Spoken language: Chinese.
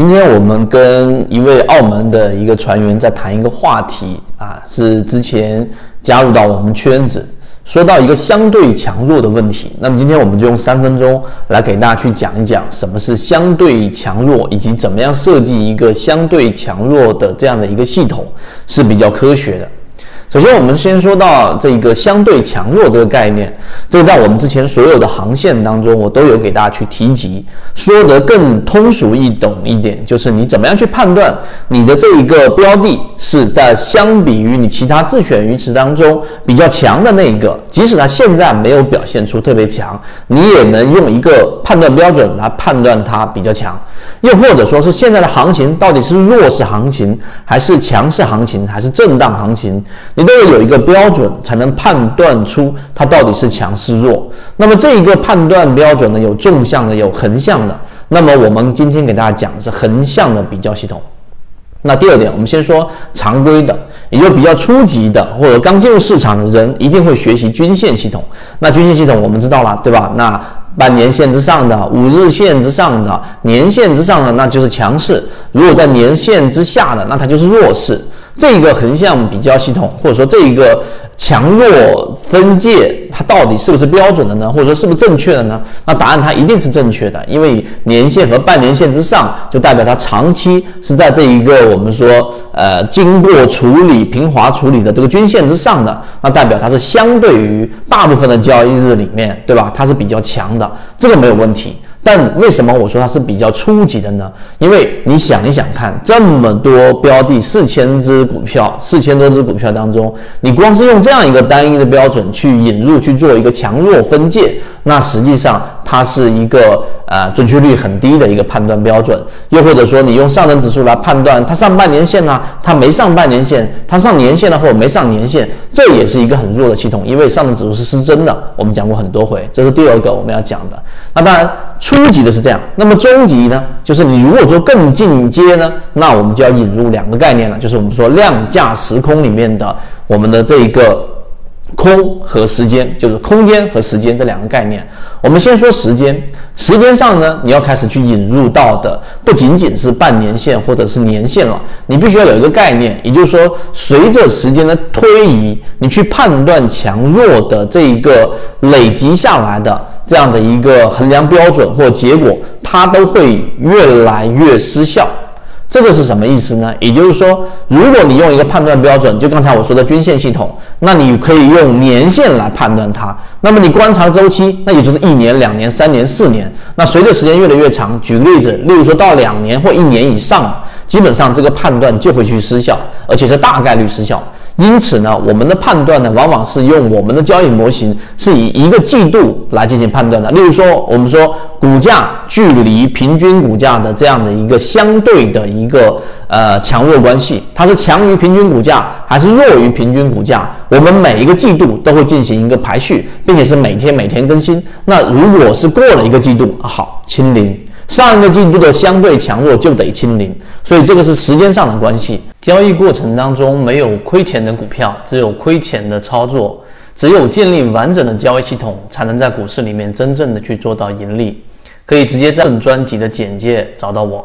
今天我们跟一位澳门的一个船员在谈一个话题啊，是之前加入到我们圈子，说到一个相对强弱的问题。那么今天我们就用三分钟来给大家去讲一讲什么是相对强弱，以及怎么样设计一个相对强弱的这样的一个系统是比较科学的。首先，我们先说到这个相对强弱这个概念，这在我们之前所有的航线当中，我都有给大家去提及。说得更通俗易懂一点，就是你怎么样去判断你的这一个标的是在相比于你其他自选鱼池当中比较强的那一个，即使它现在没有表现出特别强，你也能用一个判断标准来判断它比较强。又或者说是现在的行情到底是弱势行情，还是强势行情，还是震荡行情，你都要有一个标准，才能判断出它到底是强是弱。那么这一个判断标准呢，有纵向的，有横向的。那么我们今天给大家讲的是横向的比较系统。那第二点，我们先说常规的，也就比较初级的或者刚进入市场的人一定会学习均线系统。那均线系统我们知道了，对吧？那半年线之上的、五日线之上的、年线之上的，那就是强势；如果在年线之下的，那它就是弱势。这个横向比较系统，或者说这一个强弱分界，它到底是不是标准的呢？或者说是不是正确的呢？那答案它一定是正确的，因为年线和半年线之上，就代表它长期是在这一个我们说呃经过处理平滑处理的这个均线之上的，那代表它是相对于大部分的交易日里面，对吧？它是比较强的，这个没有问题。但为什么我说它是比较初级的呢？因为你想一想看，这么多标的，四千只股票，四千多只股票当中，你光是用这样一个单一的标准去引入去做一个强弱分界，那实际上它是一个呃准确率很低的一个判断标准。又或者说，你用上证指数来判断它上半年线呢，它没上半年线，它上年线呢，或者没上年线，这也是一个很弱的系统，因为上证指数是失真的。我们讲过很多回，这是第二个我们要讲的。那当然。初级的是这样，那么中级呢？就是你如果说更进阶呢，那我们就要引入两个概念了，就是我们说量价时空里面的我们的这一个空和时间，就是空间和时间这两个概念。我们先说时间，时间上呢，你要开始去引入到的不仅仅是半年线或者是年线了，你必须要有一个概念，也就是说，随着时间的推移，你去判断强弱的这一个累积下来的。这样的一个衡量标准或结果，它都会越来越失效。这个是什么意思呢？也就是说，如果你用一个判断标准，就刚才我说的均线系统，那你可以用年线来判断它。那么你观察周期，那也就是一年、两年、三年、四年。那随着时间越来越长，举个例子，例如说到两年或一年以上，基本上这个判断就会去失效，而且是大概率失效。因此呢，我们的判断呢，往往是用我们的交易模型是以一个季度来进行判断的。例如说，我们说股价距离平均股价的这样的一个相对的一个呃强弱关系，它是强于平均股价还是弱于平均股价？我们每一个季度都会进行一个排序，并且是每天每天更新。那如果是过了一个季度，好清零。上一个季度的相对强弱就得清零，所以这个是时间上的关系。交易过程当中没有亏钱的股票，只有亏钱的操作。只有建立完整的交易系统，才能在股市里面真正的去做到盈利。可以直接在本专辑的简介找到我。